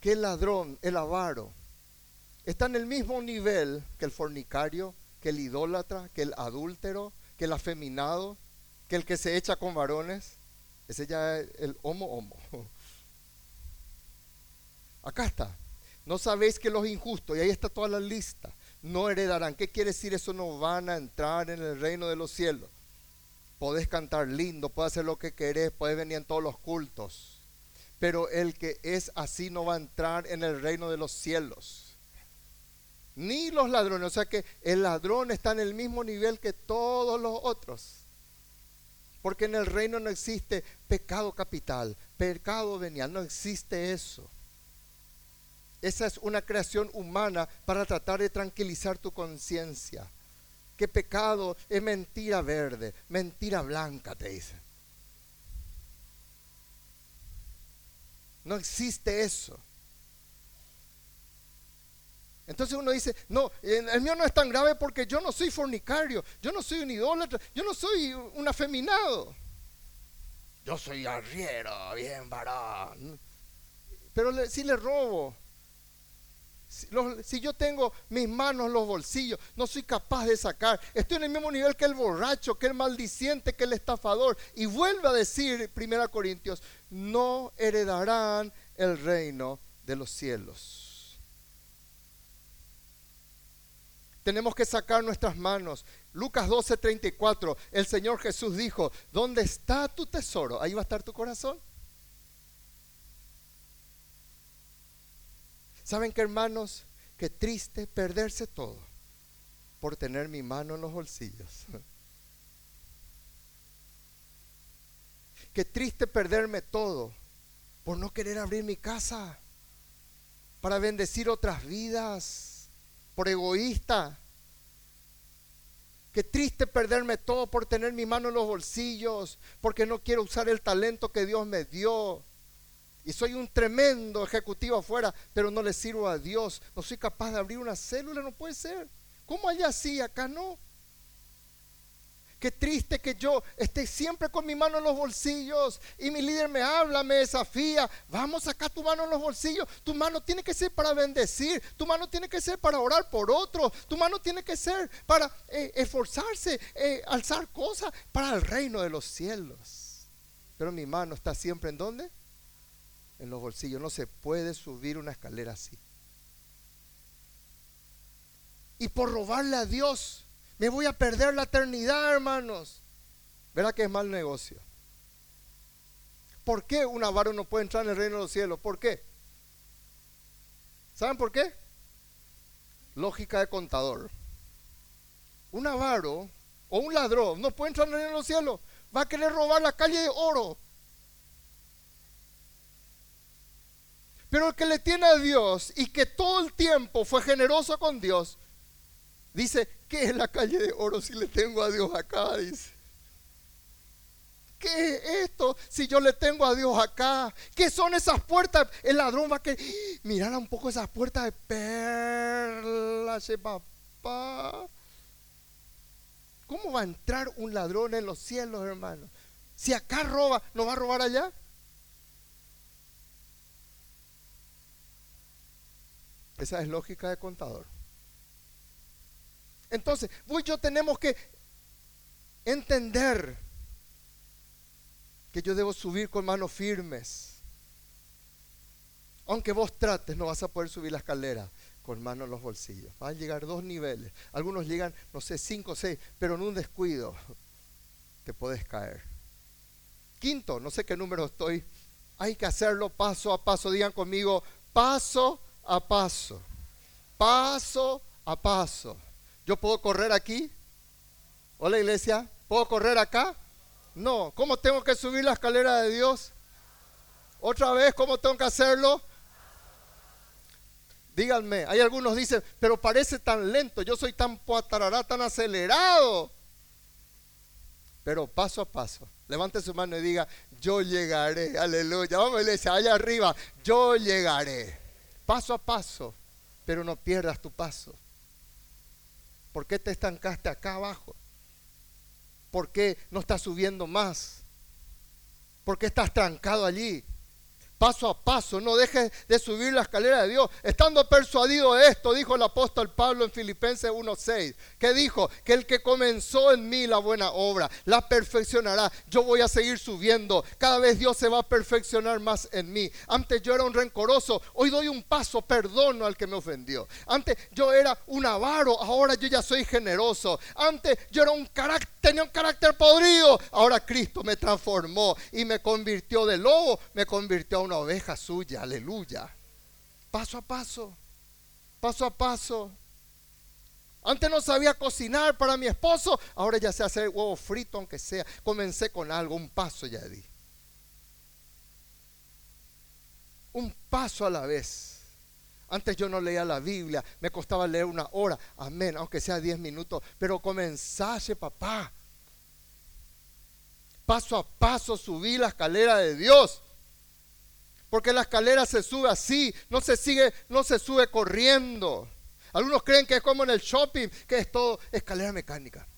[SPEAKER 1] que el ladrón, el avaro, está en el mismo nivel que el fornicario, que el idólatra, que el adúltero, que el afeminado, que el que se echa con varones. Ese ya es el homo homo. <laughs> Acá está. No sabéis que los injustos, y ahí está toda la lista, no heredarán. ¿Qué quiere decir eso? No van a entrar en el reino de los cielos. Podés cantar lindo, podés hacer lo que querés, podés venir en todos los cultos. Pero el que es así no va a entrar en el reino de los cielos ni los ladrones. O sea que el ladrón está en el mismo nivel que todos los otros. Porque en el reino no existe pecado capital, pecado venial, no existe eso. Esa es una creación humana para tratar de tranquilizar tu conciencia. Que pecado es mentira verde, mentira blanca, te dice. No existe eso. Entonces uno dice, no, el mío no es tan grave porque yo no soy fornicario, yo no soy un idólatra, yo no soy un afeminado. Yo soy arriero, bien varón. Pero si le robo, si, yo tengo mis manos en los bolsillos, no soy capaz de sacar. Estoy en el mismo nivel que el borracho, que el maldiciente, que el estafador. Y vuelve a decir 1 Corintios, no heredarán el reino de los cielos. Tenemos que sacar nuestras manos. Lucas 12:34, el Señor Jesús dijo, ¿dónde está tu tesoro? Ahí va a estar tu corazón. ¿Saben qué hermanos? Qué triste perderse todo por tener mi mano en los bolsillos. <laughs> Qué triste perderme todo por no querer abrir mi casa para bendecir otras vidas por egoísta. Qué triste perderme todo por tener mi mano en los bolsillos, porque no quiero usar el talento que Dios me dio. Y soy un tremendo ejecutivo afuera, pero no le sirvo a Dios. No soy capaz de abrir una célula, no puede ser. ¿Cómo allá sí, acá no? Qué triste que yo esté siempre con mi mano en los bolsillos y mi líder me habla, me desafía. Vamos acá tu mano en los bolsillos. Tu mano tiene que ser para bendecir. Tu mano tiene que ser para orar por otros. Tu mano tiene que ser para eh, esforzarse, eh, alzar cosas para el reino de los cielos. Pero mi mano está siempre en dónde? En los bolsillos. No se puede subir una escalera así. Y por robarle a Dios me voy a perder la eternidad, hermanos. ¿Verdad que es mal negocio? ¿Por qué un avaro no puede entrar en el reino de los cielos? ¿Por qué? ¿Saben por qué? Lógica de contador. Un avaro o un ladrón no puede entrar en el reino de los cielos. Va a querer robar la calle de oro. Pero el que le tiene a Dios y que todo el tiempo fue generoso con Dios, Dice, ¿qué es la calle de oro si le tengo a Dios acá? Dice. ¿Qué es esto si yo le tengo a Dios acá? ¿Qué son esas puertas? El ladrón va a que mirar un poco esas puertas de perlas, papá. ¿Cómo va a entrar un ladrón en los cielos, hermano? Si acá roba, ¿no va a robar allá? Esa es lógica de contador. Entonces, vos y yo tenemos que entender que yo debo subir con manos firmes. Aunque vos trates, no vas a poder subir la escalera con manos en los bolsillos. Van a llegar dos niveles. Algunos llegan, no sé, cinco o seis, pero en un descuido te puedes caer. Quinto, no sé qué número estoy. Hay que hacerlo paso a paso. Digan conmigo, paso a paso. Paso a paso. ¿Yo puedo correr aquí? Hola iglesia, ¿puedo correr acá? No. ¿Cómo tengo que subir la escalera de Dios? Otra vez, ¿cómo tengo que hacerlo? Díganme, hay algunos dicen, pero parece tan lento, yo soy tan poatarará, tan acelerado. Pero paso a paso, levante su mano y diga, yo llegaré, aleluya. Vamos, iglesia, allá arriba, yo llegaré. Paso a paso, pero no pierdas tu paso. ¿Por qué te estancaste acá abajo? ¿Por qué no estás subiendo más? ¿Por qué estás trancado allí? Paso a paso, no dejes de subir la escalera de Dios. Estando persuadido de esto, dijo el apóstol Pablo en Filipenses 1:6, que dijo que el que comenzó en mí la buena obra, la perfeccionará. Yo voy a seguir subiendo. Cada vez Dios se va a perfeccionar más en mí. Antes yo era un rencoroso, hoy doy un paso, perdono al que me ofendió. Antes yo era un avaro, ahora yo ya soy generoso. Antes yo era un carácter, tenía un carácter podrido, ahora Cristo me transformó y me convirtió de lobo, me convirtió a una oveja suya, aleluya. Paso a paso, paso a paso. Antes no sabía cocinar para mi esposo, ahora ya sé hacer huevo frito, aunque sea. Comencé con algo, un paso ya di. Un paso a la vez. Antes yo no leía la Biblia, me costaba leer una hora, amén, aunque sea diez minutos, pero comenzase, papá. Paso a paso subí la escalera de Dios. Porque la escalera se sube así, no se sigue, no se sube corriendo. Algunos creen que es como en el shopping, que es todo escalera mecánica.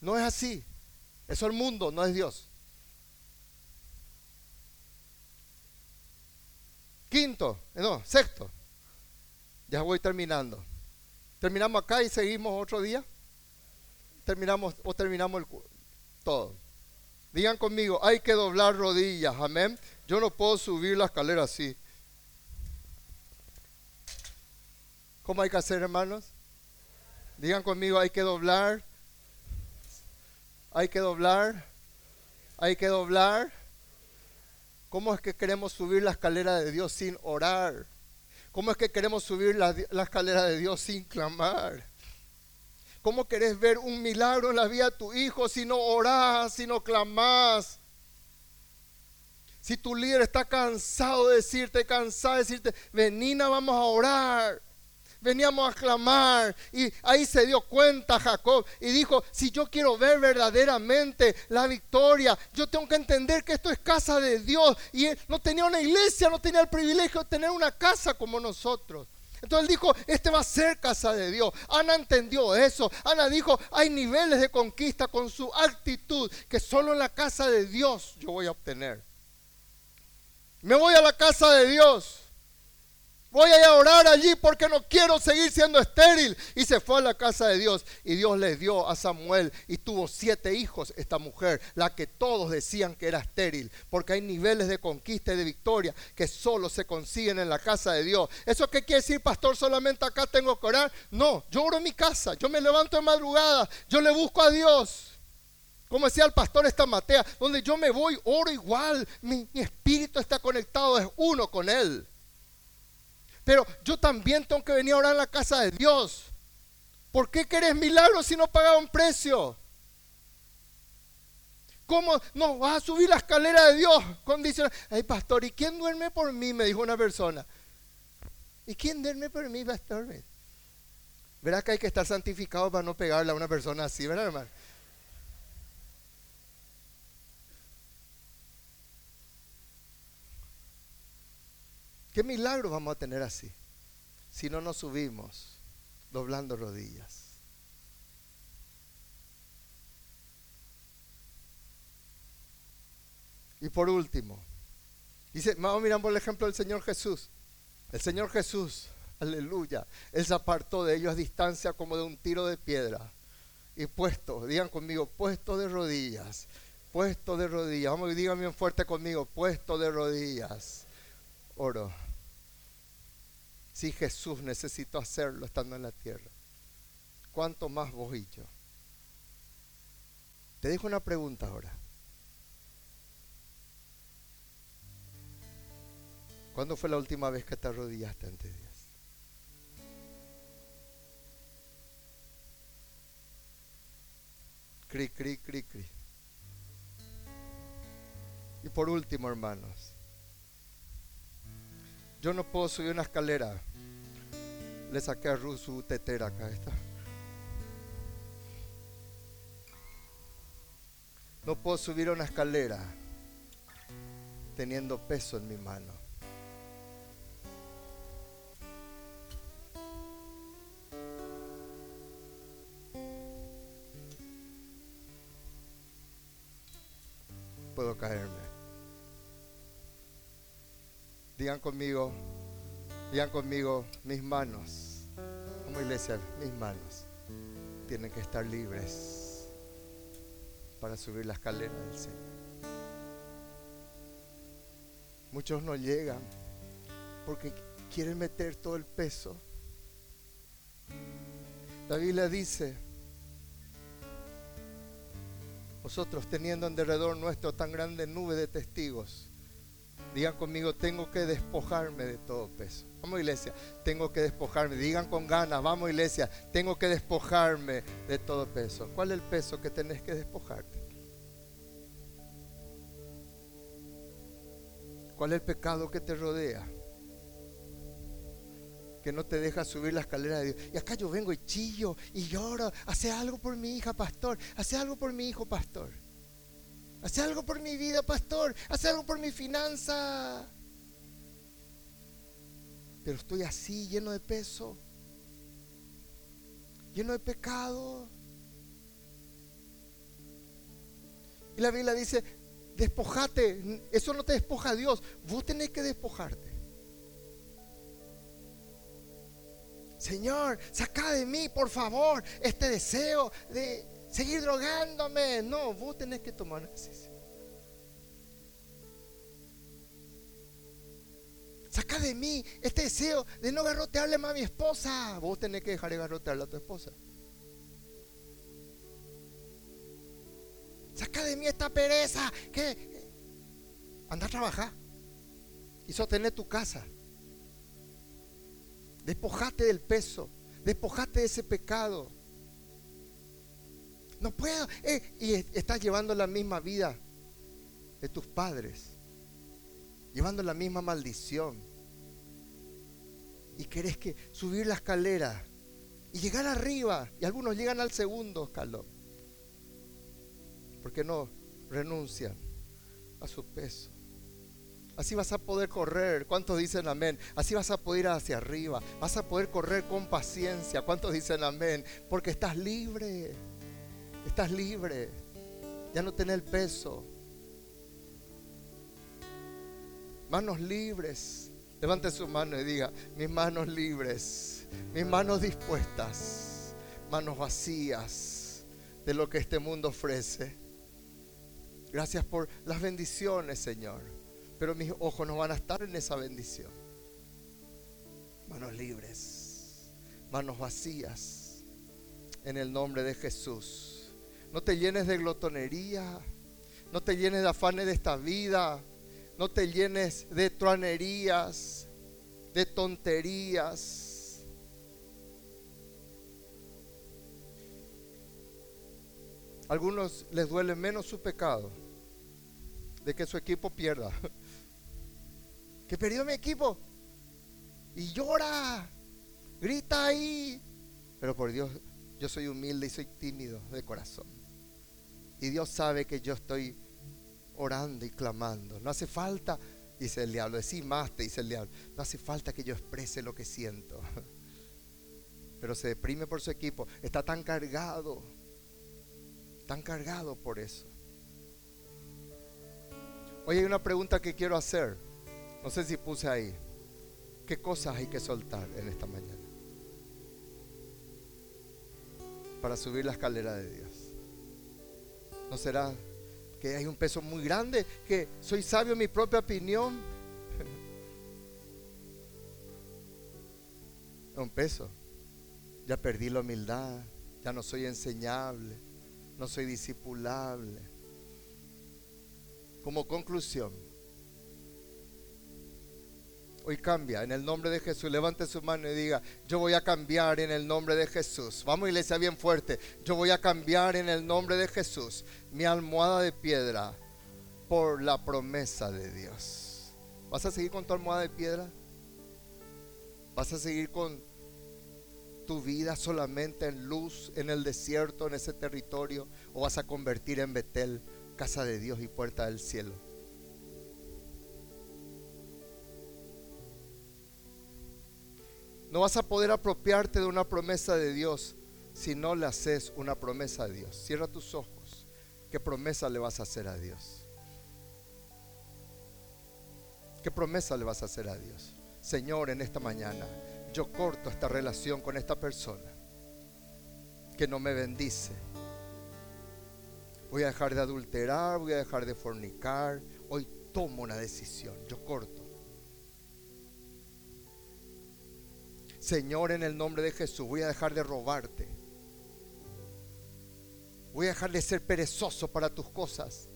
[SPEAKER 1] No es así. Eso es el mundo, no es Dios. Quinto, no, sexto. Ya voy terminando. Terminamos acá y seguimos otro día. Terminamos o terminamos todo. Digan conmigo, hay que doblar rodillas, amén. Yo no puedo subir la escalera así. ¿Cómo hay que hacer, hermanos? Digan conmigo, hay que doblar. Hay que doblar. Hay que doblar. ¿Cómo es que queremos subir la escalera de Dios sin orar? ¿Cómo es que queremos subir la, escalera de Dios sin clamar? ¿Cómo querés ver un milagro en la vida de tu hijo si no orás, si no clamás? Si tu líder está cansado de decirte, cansado de decirte, venina, vamos a orar. Veníamos a clamar y ahí se dio cuenta Jacob y dijo, si yo quiero ver verdaderamente la victoria, yo tengo que entender que esto es casa de Dios y él no tenía una iglesia, no tenía el privilegio de tener una casa como nosotros. Entonces dijo, este va a ser casa de Dios. Ana entendió eso. Ana dijo, hay niveles de conquista con su actitud que solo en la casa de Dios yo voy a obtener. Me voy a la casa de Dios. Voy a orar allí porque no quiero seguir siendo estéril. Y se fue a la casa de Dios. Y Dios le dio a Samuel y tuvo siete hijos esta mujer, la que todos decían que era estéril. Porque hay niveles de conquista y de victoria que solo se consiguen en la casa de Dios. ¿Eso qué quiere decir, pastor? Solamente acá tengo que orar. No, yo oro en mi casa. Yo me levanto en madrugada. Yo le busco a Dios. Como decía el pastor esta Matea, donde yo me voy, oro igual. Mi espíritu está conectado, es uno con Él. Pero yo también tengo que venir a orar en la casa de Dios. ¿Por qué querés milagros si no un precio? ¿Cómo no vas a subir la escalera de Dios? Condiciona. Ay, pastor, ¿y quién duerme por mí? Me dijo una persona. ¿Y quién duerme por mí, pastor? Verá que hay que estar santificado para no pegarle a una persona así, ¿verdad, hermano? ¿Qué milagro vamos a tener así? Si no nos subimos doblando rodillas. Y por último, dice, vamos a por el ejemplo del Señor Jesús. El Señor Jesús, aleluya, Él se apartó de ellos a distancia como de un tiro de piedra. Y puesto, digan conmigo, puesto de rodillas, puesto de rodillas. Vamos, digan bien fuerte conmigo, puesto de rodillas. Oro si Jesús necesitó hacerlo estando en la tierra, ¿cuánto más vos y yo? Te dejo una pregunta ahora. ¿Cuándo fue la última vez que te arrodillaste ante Dios? Cri, cri, cri, cri. Y por último, hermanos, yo no puedo subir una escalera. Le saqué a Ruth su tetera acá. Está. No puedo subir una escalera teniendo peso en mi mano. Digan conmigo, digan conmigo, mis manos, como iglesia, mis manos tienen que estar libres para subir la escalera del Señor. Muchos no llegan porque quieren meter todo el peso. La Biblia dice, nosotros teniendo en derredor nuestro tan grande nube de testigos, Digan conmigo, tengo que despojarme de todo peso. Vamos iglesia, tengo que despojarme. Digan con ganas, vamos iglesia, tengo que despojarme de todo peso. ¿Cuál es el peso que tenés que despojarte? ¿Cuál es el pecado que te rodea? Que no te deja subir la escalera de Dios. Y acá yo vengo y chillo y lloro. Hace algo por mi hija, pastor. Hace algo por mi hijo, pastor. Hace algo por mi vida, pastor. Hace algo por mi finanza. Pero estoy así, lleno de peso. Lleno de pecado. Y la Biblia dice, despojate. Eso no te despoja a Dios. Vos tenés que despojarte. Señor, saca de mí, por favor, este deseo de seguir drogándome. No, vos tenés que tomar una decisión. Saca de mí este deseo de no garrotearle más a mi esposa. Vos tenés que dejar de garrotearle a tu esposa. Saca de mí esta pereza que anda a trabajar y sostener tu casa. Despojate del peso, despojate de ese pecado. No puedo. Eh, y estás llevando la misma vida de tus padres. Llevando la misma maldición. y querés que subir la escalera y llegar arriba. Y algunos llegan al segundo escalón. Porque no renuncian a su peso. Así vas a poder correr. ¿Cuántos dicen amén? Así vas a poder ir hacia arriba. Vas a poder correr con paciencia. ¿Cuántos dicen amén? Porque estás libre. Estás libre. Ya no tenés el peso. Manos libres. Levante su mano y diga, mis manos libres, mis manos dispuestas, manos vacías de lo que este mundo ofrece. Gracias por las bendiciones, Señor. Pero mis ojos no van a estar en esa bendición. Manos libres, manos vacías, en el nombre de Jesús. No te llenes de glotonería, no te llenes de afanes de esta vida no te llenes de truanerías, de tonterías. algunos les duele menos su pecado de que su equipo pierda. <laughs> Que perdió mi equipo. Y llora. Grita ahí. Pero por Dios, yo soy humilde y soy tímido de corazón. Y Dios sabe que yo estoy orando y clamando. No hace falta, dice el diablo, decir más, te dice el diablo. No hace falta que yo exprese lo que siento. <laughs> Pero se deprime por su equipo. Está tan cargado, tan cargado por eso. Hoy hay una pregunta que quiero hacer. No sé si puse ahí. ¿Qué cosas hay que soltar en esta mañana? Para subir la escalera de Dios. ¿No será que hay un peso muy grande, que soy sabio en mi propia opinión. <laughs> un peso. Ya perdí la humildad, ya no soy enseñable, no soy discipulable. Como conclusión, Hoy cambia en el nombre de Jesús. Levante su mano y diga, yo voy a cambiar en el nombre de Jesús. Vamos iglesia bien fuerte. Yo voy a cambiar en el nombre de Jesús mi almohada de piedra por la promesa de Dios. ¿Vas a seguir con tu almohada de piedra? ¿Vas a seguir con tu vida solamente en luz, en el desierto, en ese territorio? ¿O vas a convertir en Betel, casa de Dios y puerta del cielo? No vas a poder apropiarte de una promesa de Dios si no le haces una promesa a Dios. Cierra tus ojos. ¿Qué promesa le vas a hacer a Dios? ¿Qué promesa le vas a hacer a Dios? Señor, en esta mañana yo corto esta relación con esta persona que no me bendice. Voy a dejar de adulterar, voy a dejar de fornicar. Hoy tomo una decisión, yo corto. Señor, en el nombre de Jesús, voy a dejar de robarte. Voy a dejar de ser perezoso para tus cosas.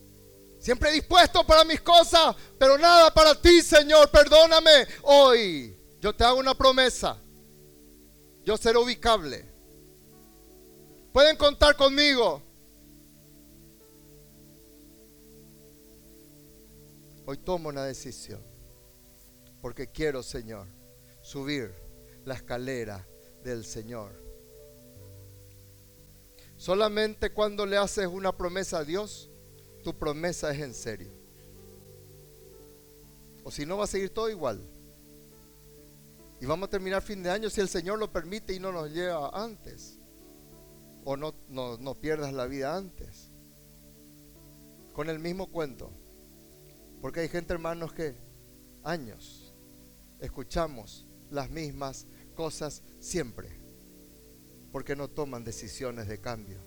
[SPEAKER 1] Siempre dispuesto para mis cosas, pero nada para ti, Señor. Perdóname. Hoy yo te hago una promesa. Yo seré ubicable. Pueden contar conmigo. Hoy tomo una decisión. Porque quiero, Señor, subir la escalera del Señor. Solamente cuando le haces una promesa a Dios, tu promesa es en serio. O si no, va a seguir todo igual. Y vamos a terminar fin de año si el Señor lo permite y no nos lleva antes. O no, no, no pierdas la vida antes. Con el mismo cuento. Porque hay gente, hermanos, que años escuchamos las mismas cosas siempre, porque no toman decisiones de cambio.